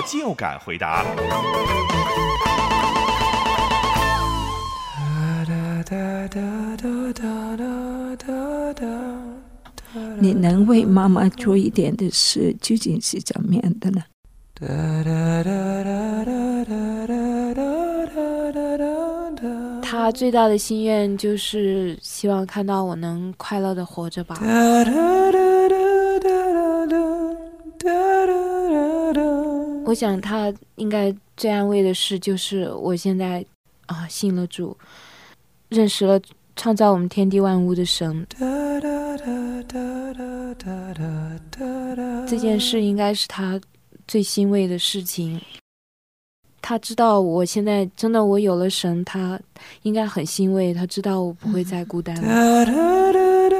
我就敢回答。你能为妈妈做一点的事，究竟是怎么样的呢？他最大的心愿就是希望看到我能快乐的活着吧。我想他应该最安慰的事就是我现在啊信了主，认识了创造我们天地万物的神。这件事应该是他最欣慰的事情。他知道我现在真的我有了神，他应该很欣慰。他知道我不会再孤单了。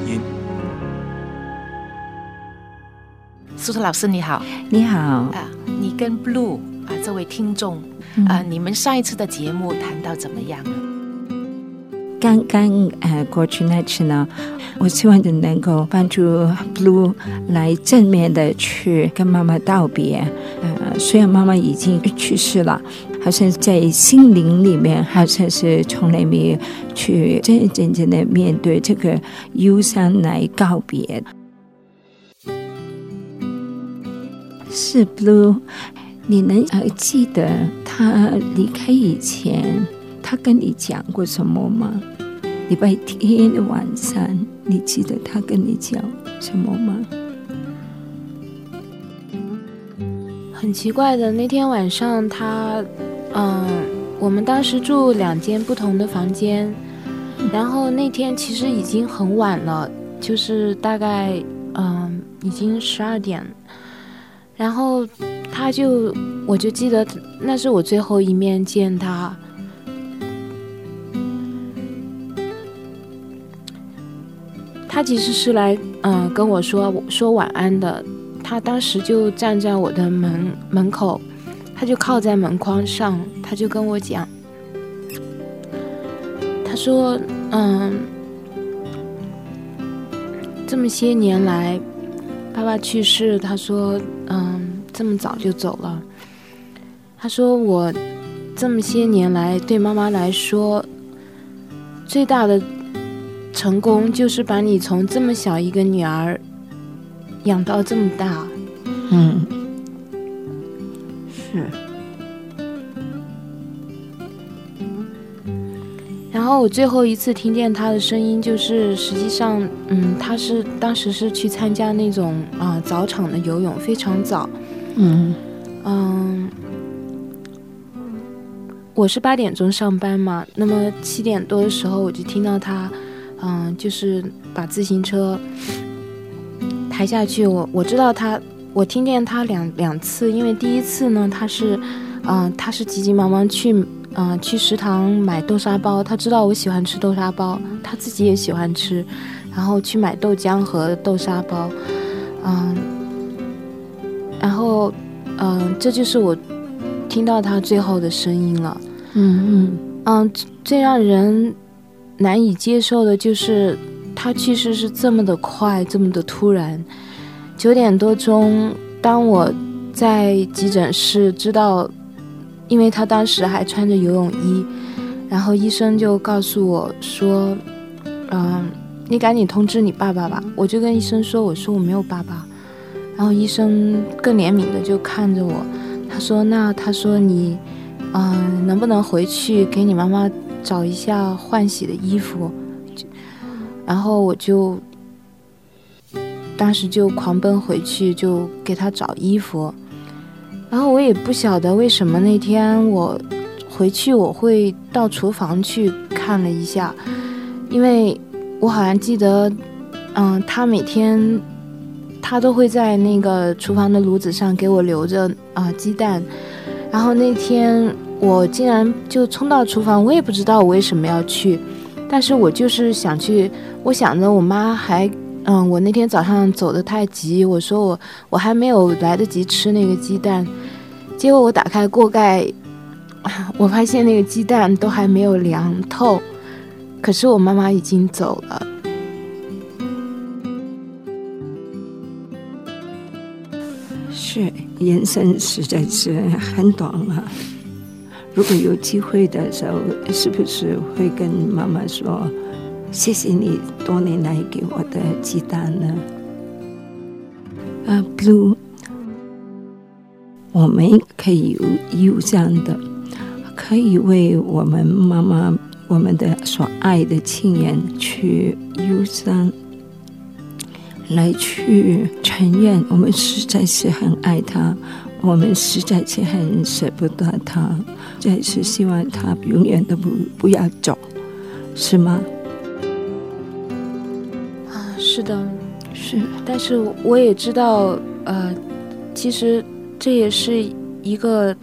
苏特老师你好你好，啊，你跟 Blue 啊这位听众啊，你们上一次的节目谈到怎么样？刚刚呃过去那次呢，我希望你能够帮助 Blue 来正面的去跟妈妈道别。呃，虽然妈妈已经去世了，好像在心灵里面，好像是从来没有去真真正正的面对这个忧伤来告别。是 Blue，你能还记得他离开以前，他跟你讲过什么吗？礼拜天的晚上，你记得他跟你讲什么吗？很奇怪的，那天晚上他，嗯，我们当时住两间不同的房间，然后那天其实已经很晚了，就是大概嗯已经十二点，然后他就我就记得那是我最后一面见他，他其实是来嗯跟我说说晚安的。他当时就站在我的门门口，他就靠在门框上，他就跟我讲，他说：“嗯，这么些年来，爸爸去世，他说，嗯，这么早就走了。他说我这么些年来对妈妈来说，最大的成功就是把你从这么小一个女儿。”养到这么大，嗯，是。然后我最后一次听见他的声音，就是实际上，嗯，他是当时是去参加那种啊早场的游泳，非常早，嗯嗯。我是八点钟上班嘛，那么七点多的时候我就听到他，嗯，就是把自行车。抬下去，我我知道他，我听见他两两次，因为第一次呢，他是，嗯，他是急急忙忙去，嗯，去食堂买豆沙包，他知道我喜欢吃豆沙包，他自己也喜欢吃，然后去买豆浆和豆沙包，嗯，然后，嗯，这就是我听到他最后的声音了，嗯嗯嗯，最让人难以接受的就是。他去世是这么的快，这么的突然。九点多钟，当我在急诊室知道，因为他当时还穿着游泳衣，然后医生就告诉我说：“嗯，你赶紧通知你爸爸吧。”我就跟医生说：“我说我没有爸爸。”然后医生更怜悯的就看着我，他说：“那他说你，嗯，能不能回去给你妈妈找一下换洗的衣服？”然后我就当时就狂奔回去，就给他找衣服。然后我也不晓得为什么那天我回去我会到厨房去看了一下，因为我好像记得，嗯，他每天他都会在那个厨房的炉子上给我留着啊鸡蛋。然后那天我竟然就冲到厨房，我也不知道我为什么要去，但是我就是想去。我想着我妈还，嗯，我那天早上走得太急，我说我我还没有来得及吃那个鸡蛋，结果我打开锅盖，我发现那个鸡蛋都还没有凉透，可是我妈妈已经走了。是，人生实在是很短啊。如果有机会的时候，是不是会跟妈妈说？谢谢你多年来给我的鸡蛋呢。啊，Blue，我们可以有忧伤的，可以为我们妈妈、我们的所爱的亲人去忧伤，来去承认我们实在是很爱他，我们实在是很舍不得他，再是希望他永远都不不要走，是吗？是的，是，但是我也知道，呃，其实这也是一个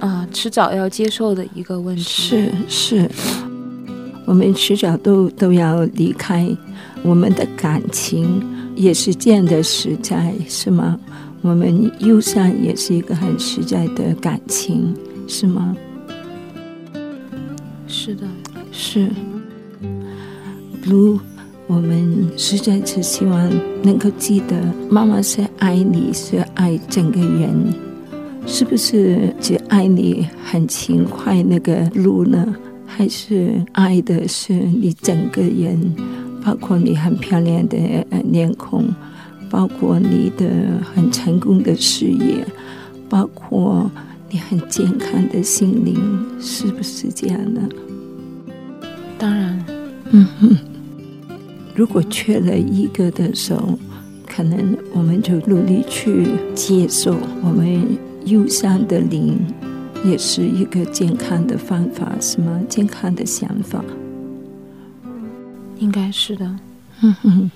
啊，迟早要接受的一个问题。是是，我们迟早都都要离开，我们的感情也是这样的实在，是吗？我们忧伤也是一个很实在的感情，是吗？是的，是，blue。我们实在是希望能够记得，妈妈是爱你，是爱整个人，是不是只爱你很勤快那个路呢？还是爱的是你整个人，包括你很漂亮的脸孔，包括你的很成功的事业，包括你很健康的心灵，是不是这样呢？当然，嗯哼。如果缺了一个的时候，可能我们就努力去接受我们忧伤的灵，也是一个健康的方法，什么？健康的想法，应该是的。嗯哼。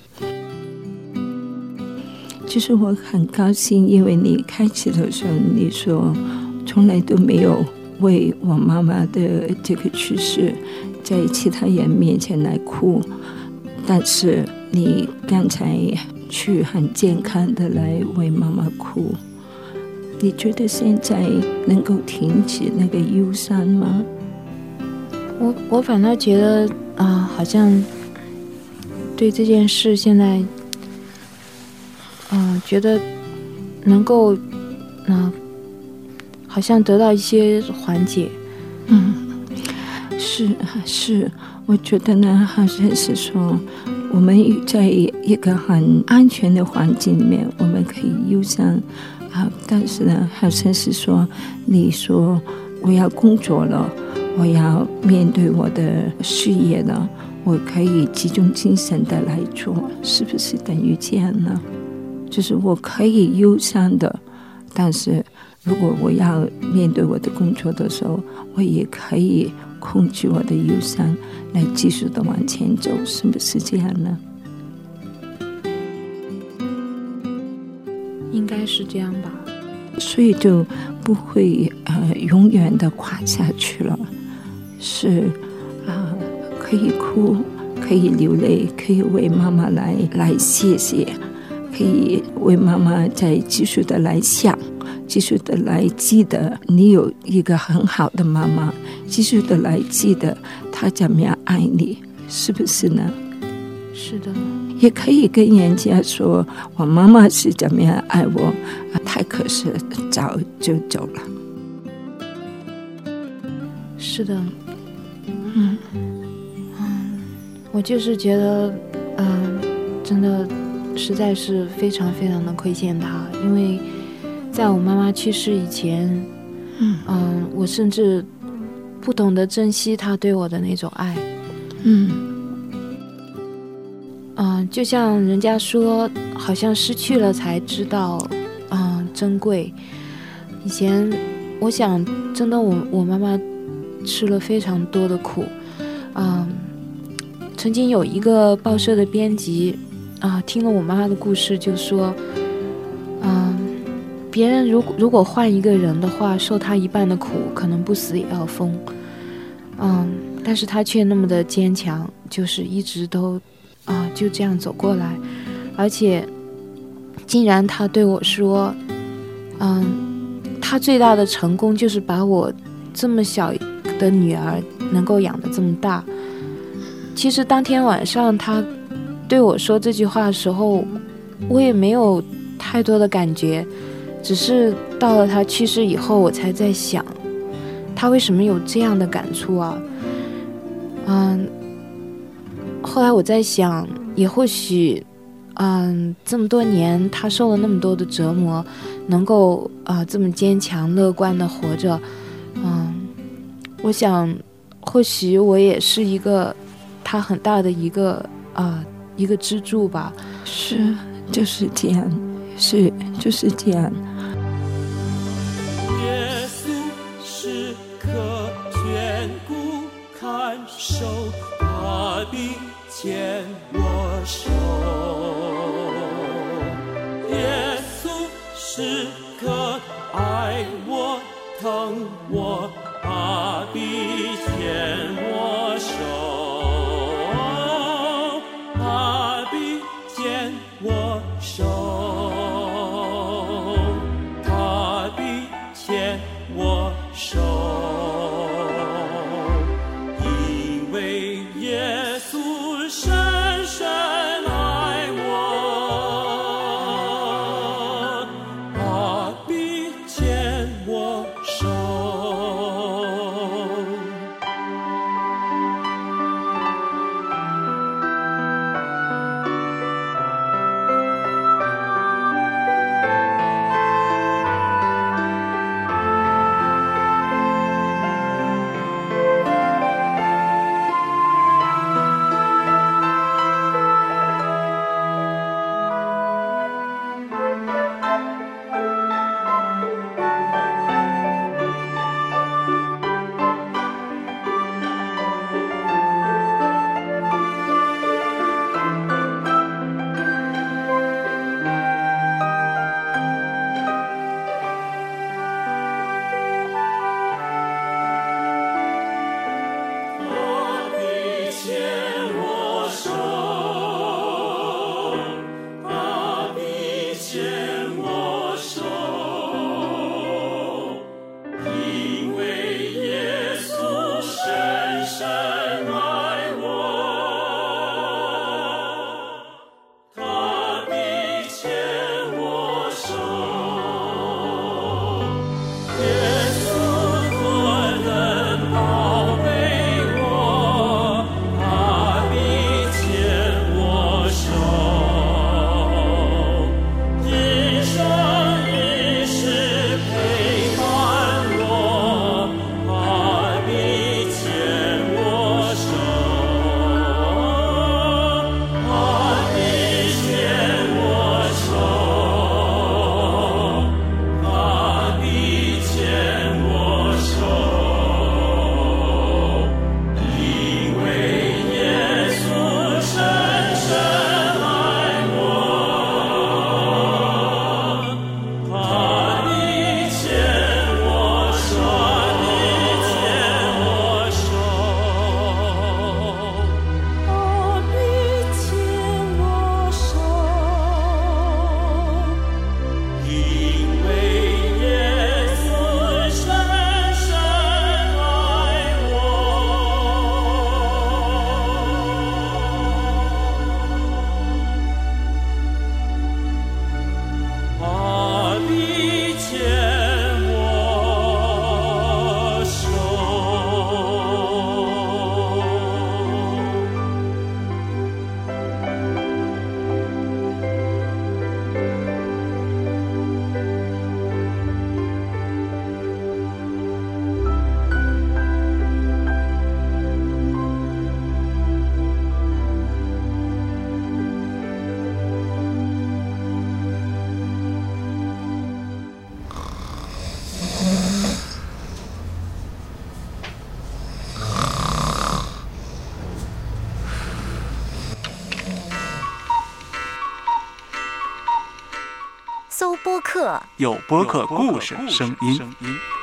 其实我很高兴，因为你开始的时候你说从来都没有为我妈妈的这个去世在其他人面前来哭。但是你刚才去很健康的来为妈妈哭，你觉得现在能够停止那个忧伤吗？我我反倒觉得啊，好像对这件事现在，嗯，觉得能够，嗯，好像得到一些缓解。嗯，是是。我觉得呢，好像是说，我们在一个很安全的环境里面，我们可以忧伤啊。但是呢，好像是说，你说我要工作了，我要面对我的事业了，我可以集中精神的来做，是不是等于这样呢？就是我可以忧伤的，但是如果我要面对我的工作的时候，我也可以。控制我的忧伤，来继续的往前走，是不是这样呢？应该是这样吧。所以就不会呃永远的垮下去了。是啊，可以哭，可以流泪，可以为妈妈来来谢谢，可以为妈妈再继续的来想。继续的来记得你有一个很好的妈妈，继续的来记得他怎么样爱你，是不是呢？是的，也可以跟人家说我妈妈是怎么样爱我，啊，太可惜，早就走了。是的，嗯嗯，我就是觉得，嗯，真的实在是非常非常的亏欠他，因为在我妈妈去世以前，嗯嗯，我甚至不懂得珍惜他对我的那种爱。嗯嗯，就像人家说，好像失去了才知道，嗯，珍贵。以前我想，真的我我妈妈吃了非常多的苦，嗯，曾经有一个报社的编辑啊，听了我妈妈的故事，就说，嗯，别人如果如果换一个人的话，受他一半的苦，可能不死也要疯，嗯，但是他却那么的坚强，就是一直都啊就这样走过来，而且竟然他对我说，嗯。他最大的成功就是把我这么小的女儿能够养得这么大。其实当天晚上他对我说这句话的时候，我也没有太多的感觉，只是到了他去世以后，我才在想，他为什么有这样的感触啊？嗯，后来我在想，也或许，嗯，这么多年他受了那么多的折磨。能够啊这么坚强乐观的活着，嗯，我想或许我也是一个他很大的一个啊一个支柱吧。是，就是这样，是，就是这样。牵我手。耶稣时刻爱我疼我，客，有播客故事声音。